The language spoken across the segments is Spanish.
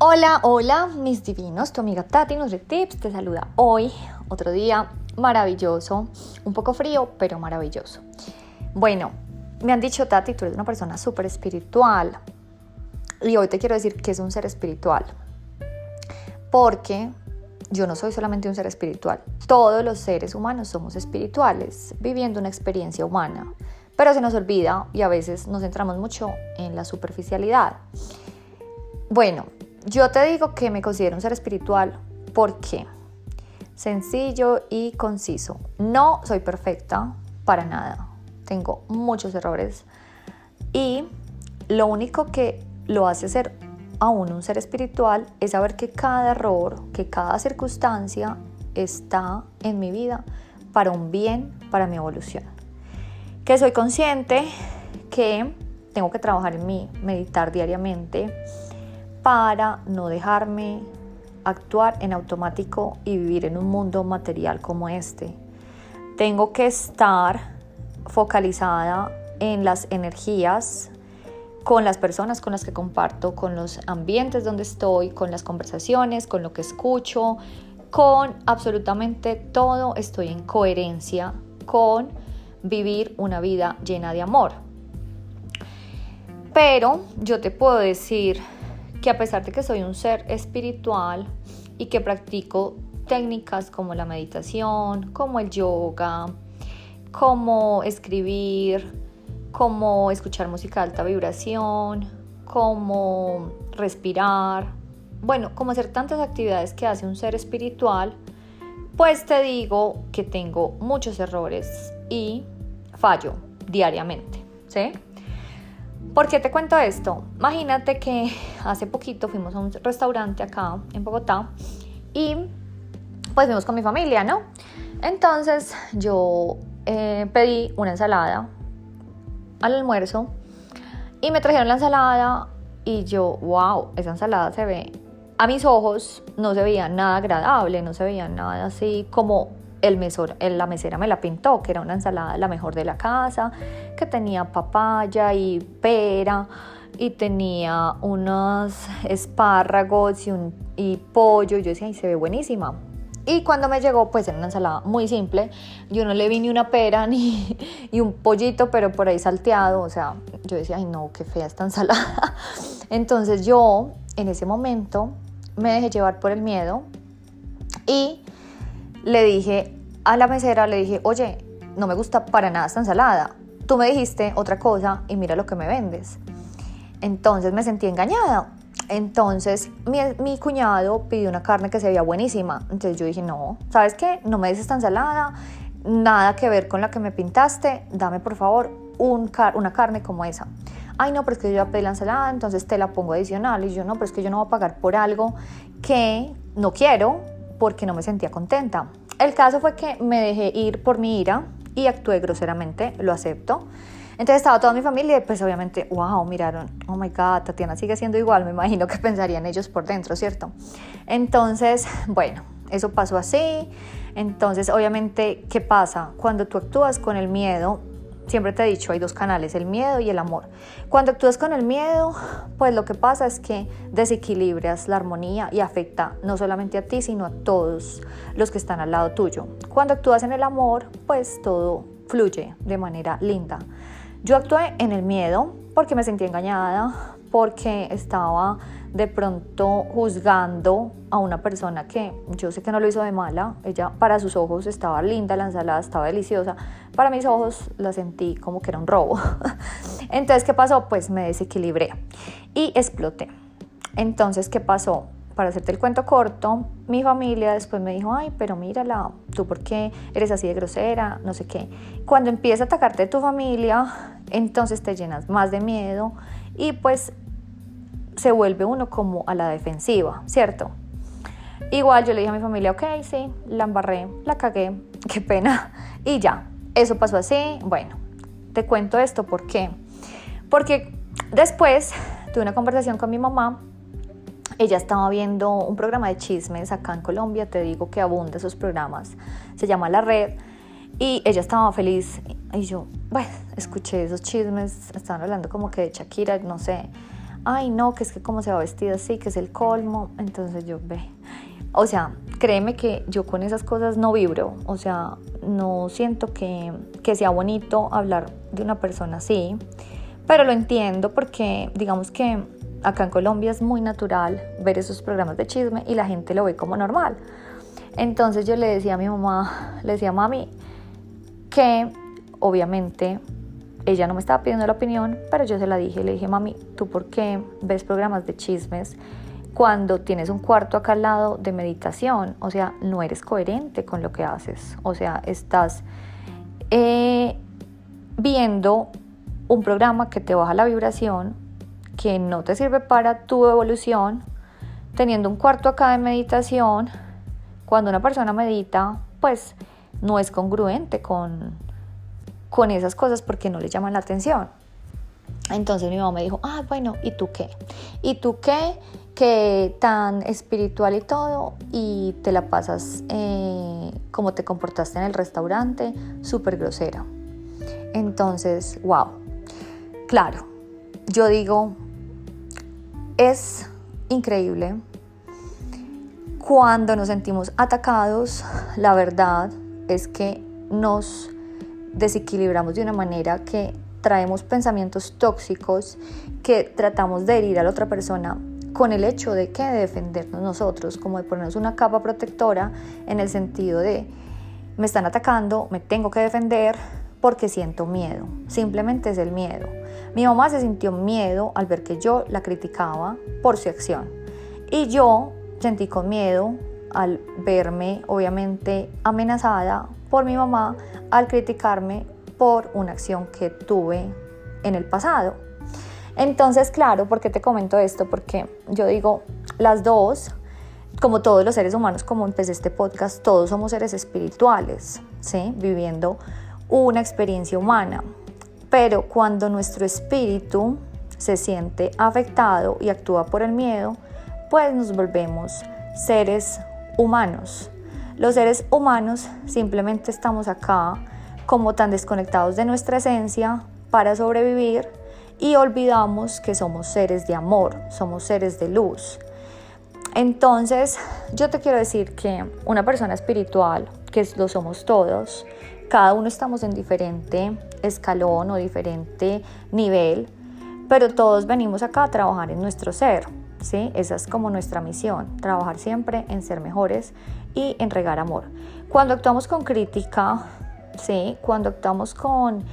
Hola, hola, mis divinos, tu amiga Tati NutriTips te saluda hoy, otro día maravilloso, un poco frío, pero maravilloso. Bueno, me han dicho, Tati, tú eres una persona súper espiritual. Y hoy te quiero decir que es un ser espiritual. Porque yo no soy solamente un ser espiritual. Todos los seres humanos somos espirituales, viviendo una experiencia humana. Pero se nos olvida y a veces nos centramos mucho en la superficialidad. Bueno, yo te digo que me considero un ser espiritual porque sencillo y conciso. No soy perfecta para nada. Tengo muchos errores y lo único que lo hace ser aún un ser espiritual es saber que cada error, que cada circunstancia está en mi vida para un bien, para mi evolución. Que soy consciente que tengo que trabajar en mí, meditar diariamente, para no dejarme actuar en automático y vivir en un mundo material como este. Tengo que estar focalizada en las energías, con las personas con las que comparto, con los ambientes donde estoy, con las conversaciones, con lo que escucho, con absolutamente todo estoy en coherencia con vivir una vida llena de amor. Pero yo te puedo decir que a pesar de que soy un ser espiritual y que practico técnicas como la meditación, como el yoga, como escribir, como escuchar música de alta vibración, como respirar, bueno, como hacer tantas actividades que hace un ser espiritual, pues te digo que tengo muchos errores y fallo diariamente, ¿sí? ¿Por qué te cuento esto? Imagínate que hace poquito fuimos a un restaurante acá en Bogotá y pues fuimos con mi familia, ¿no? Entonces yo eh, pedí una ensalada al almuerzo y me trajeron la ensalada y yo, wow, esa ensalada se ve, a mis ojos no se veía nada agradable, no se veía nada así como el mesor, la mesera me la pintó, que era una ensalada la mejor de la casa, que tenía papaya y pera y tenía unos espárragos y, un, y pollo. Yo decía, ay, se ve buenísima. Y cuando me llegó, pues era una ensalada muy simple. Yo no le vi ni una pera ni y un pollito, pero por ahí salteado. O sea, yo decía, ay, no, qué fea esta ensalada. Entonces yo, en ese momento, me dejé llevar por el miedo y le dije a la mesera, le dije, oye, no me gusta para nada esta ensalada. Tú me dijiste otra cosa y mira lo que me vendes. Entonces me sentí engañada. Entonces mi, mi, cuñado pidió una carne que se veía buenísima. Entonces yo dije, no, ¿sabes qué? No me des esta ensalada, nada que ver con la que me pintaste, dame por favor un una carne como esa. Ay, no, pero es que yo ya pedí la ensalada, entonces te la pongo adicional. Y yo, no, pero es que yo no voy a pagar por algo que no quiero porque no me sentía contenta. El caso fue que me dejé ir por mi ira y actué groseramente, lo acepto. Entonces estaba toda mi familia y pues obviamente, wow, miraron, oh my god, Tatiana sigue siendo igual, me imagino que pensarían ellos por dentro, ¿cierto? Entonces, bueno, eso pasó así. Entonces, obviamente, ¿qué pasa? Cuando tú actúas con el miedo, Siempre te he dicho, hay dos canales, el miedo y el amor. Cuando actúas con el miedo, pues lo que pasa es que desequilibras la armonía y afecta no solamente a ti, sino a todos los que están al lado tuyo. Cuando actúas en el amor, pues todo fluye de manera linda. Yo actué en el miedo porque me sentí engañada, porque estaba de pronto juzgando a una persona que yo sé que no lo hizo de mala, ella para sus ojos estaba linda, la ensalada estaba deliciosa, para mis ojos la sentí como que era un robo. Entonces, ¿qué pasó? Pues me desequilibré y exploté. Entonces, ¿qué pasó? Para hacerte el cuento corto, mi familia después me dijo, ay, pero mírala, tú por qué eres así de grosera, no sé qué. Cuando empieza a atacarte tu familia, entonces te llenas más de miedo y pues se vuelve uno como a la defensiva, ¿cierto? Igual yo le dije a mi familia, ok, sí, la embarré, la cagué, qué pena, y ya, eso pasó así. Bueno, te cuento esto, ¿por qué? Porque después tuve una conversación con mi mamá, ella estaba viendo un programa de chismes acá en Colombia, te digo que abunda esos programas, se llama La Red, y ella estaba feliz, y yo, bueno, escuché esos chismes, estaban hablando como que de Shakira, no sé, ay no, que es que como se va vestida así, que es el colmo, entonces yo ve. O sea, créeme que yo con esas cosas no vibro, o sea, no siento que, que sea bonito hablar de una persona así, pero lo entiendo porque digamos que acá en Colombia es muy natural ver esos programas de chisme y la gente lo ve como normal. Entonces yo le decía a mi mamá, le decía a mami que obviamente ella no me estaba pidiendo la opinión, pero yo se la dije, le dije, mami, ¿tú por qué ves programas de chismes cuando tienes un cuarto acá al lado de meditación? O sea, no eres coherente con lo que haces. O sea, estás eh, viendo un programa que te baja la vibración, que no te sirve para tu evolución, teniendo un cuarto acá de meditación, cuando una persona medita, pues no es congruente con, con esas cosas porque no le llaman la atención. Entonces mi mamá me dijo, ah, bueno, ¿y tú qué? ¿Y tú qué? Que tan espiritual y todo, y te la pasas eh, como te comportaste en el restaurante, súper grosera. Entonces, wow. Claro, yo digo, es increíble cuando nos sentimos atacados, la verdad es que nos desequilibramos de una manera que traemos pensamientos tóxicos que tratamos de herir a la otra persona con el hecho de que de defendernos nosotros, como de ponernos una capa protectora en el sentido de me están atacando, me tengo que defender porque siento miedo, simplemente es el miedo. Mi mamá se sintió miedo al ver que yo la criticaba por su acción y yo sentí con miedo al verme obviamente amenazada por mi mamá al criticarme por una acción que tuve en el pasado. Entonces, claro, ¿por qué te comento esto? Porque yo digo, las dos, como todos los seres humanos, como empecé este podcast, todos somos seres espirituales, ¿sí? Viviendo una experiencia humana. Pero cuando nuestro espíritu se siente afectado y actúa por el miedo, pues nos volvemos seres humanos. Los seres humanos simplemente estamos acá como tan desconectados de nuestra esencia para sobrevivir y olvidamos que somos seres de amor, somos seres de luz. Entonces, yo te quiero decir que una persona espiritual, que lo somos todos, cada uno estamos en diferente escalón o diferente nivel, pero todos venimos acá a trabajar en nuestro ser. ¿sí? Esa es como nuestra misión, trabajar siempre en ser mejores y en regar amor. Cuando actuamos con crítica, ¿sí? Cuando actuamos con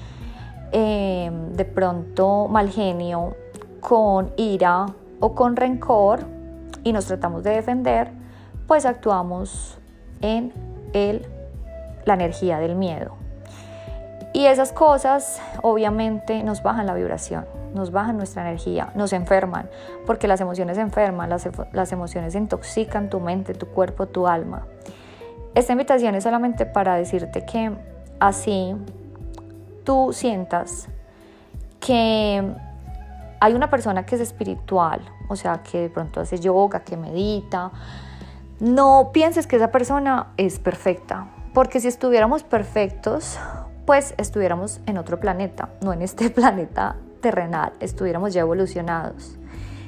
eh, de pronto mal genio, con ira o con rencor y nos tratamos de defender, pues actuamos en el, la energía del miedo. Y esas cosas obviamente nos bajan la vibración nos bajan nuestra energía, nos enferman, porque las emociones enferman, las, emociones intoxican tu mente, tu cuerpo, tu alma. Esta invitación es solamente para decirte que así tú sientas que hay una persona que es espiritual, o sea, que de pronto hace yoga, que medita, no pienses que esa persona es perfecta, porque si estuviéramos perfectos, pues estuviéramos en otro planeta, no en este planeta terrenal, estuviéramos ya evolucionados.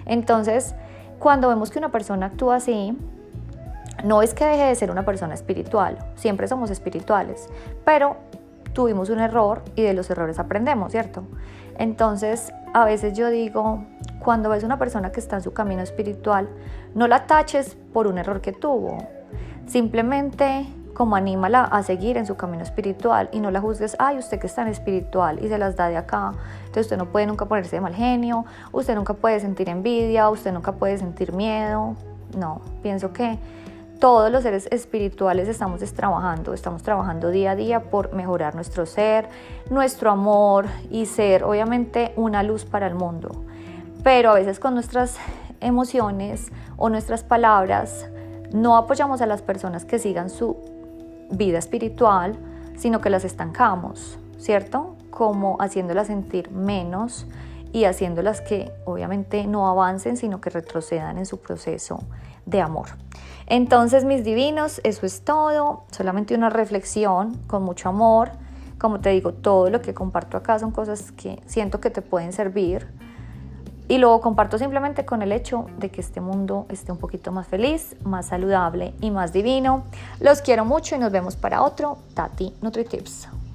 Entonces, cuando vemos que una persona actúa así, no es que deje de ser una persona espiritual, siempre somos espirituales, pero tuvimos un error y de los errores aprendemos, ¿cierto? Entonces, a veces yo digo, cuando ves una persona que está en su camino espiritual, no la taches por un error que tuvo, simplemente como anímala a seguir en su camino espiritual y no la juzgues, ay, usted que es tan espiritual y se las da de acá, entonces usted no puede nunca ponerse de mal genio, usted nunca puede sentir envidia, usted nunca puede sentir miedo. No, pienso que todos los seres espirituales estamos trabajando, estamos trabajando día a día por mejorar nuestro ser, nuestro amor y ser obviamente una luz para el mundo. Pero a veces con nuestras emociones o nuestras palabras no apoyamos a las personas que sigan su vida espiritual, sino que las estancamos, ¿cierto? Como haciéndolas sentir menos y haciéndolas que obviamente no avancen, sino que retrocedan en su proceso de amor. Entonces, mis divinos, eso es todo, solamente una reflexión con mucho amor. Como te digo, todo lo que comparto acá son cosas que siento que te pueden servir y lo comparto simplemente con el hecho de que este mundo esté un poquito más feliz, más saludable y más divino. Los quiero mucho y nos vemos para otro Tati NutriTips.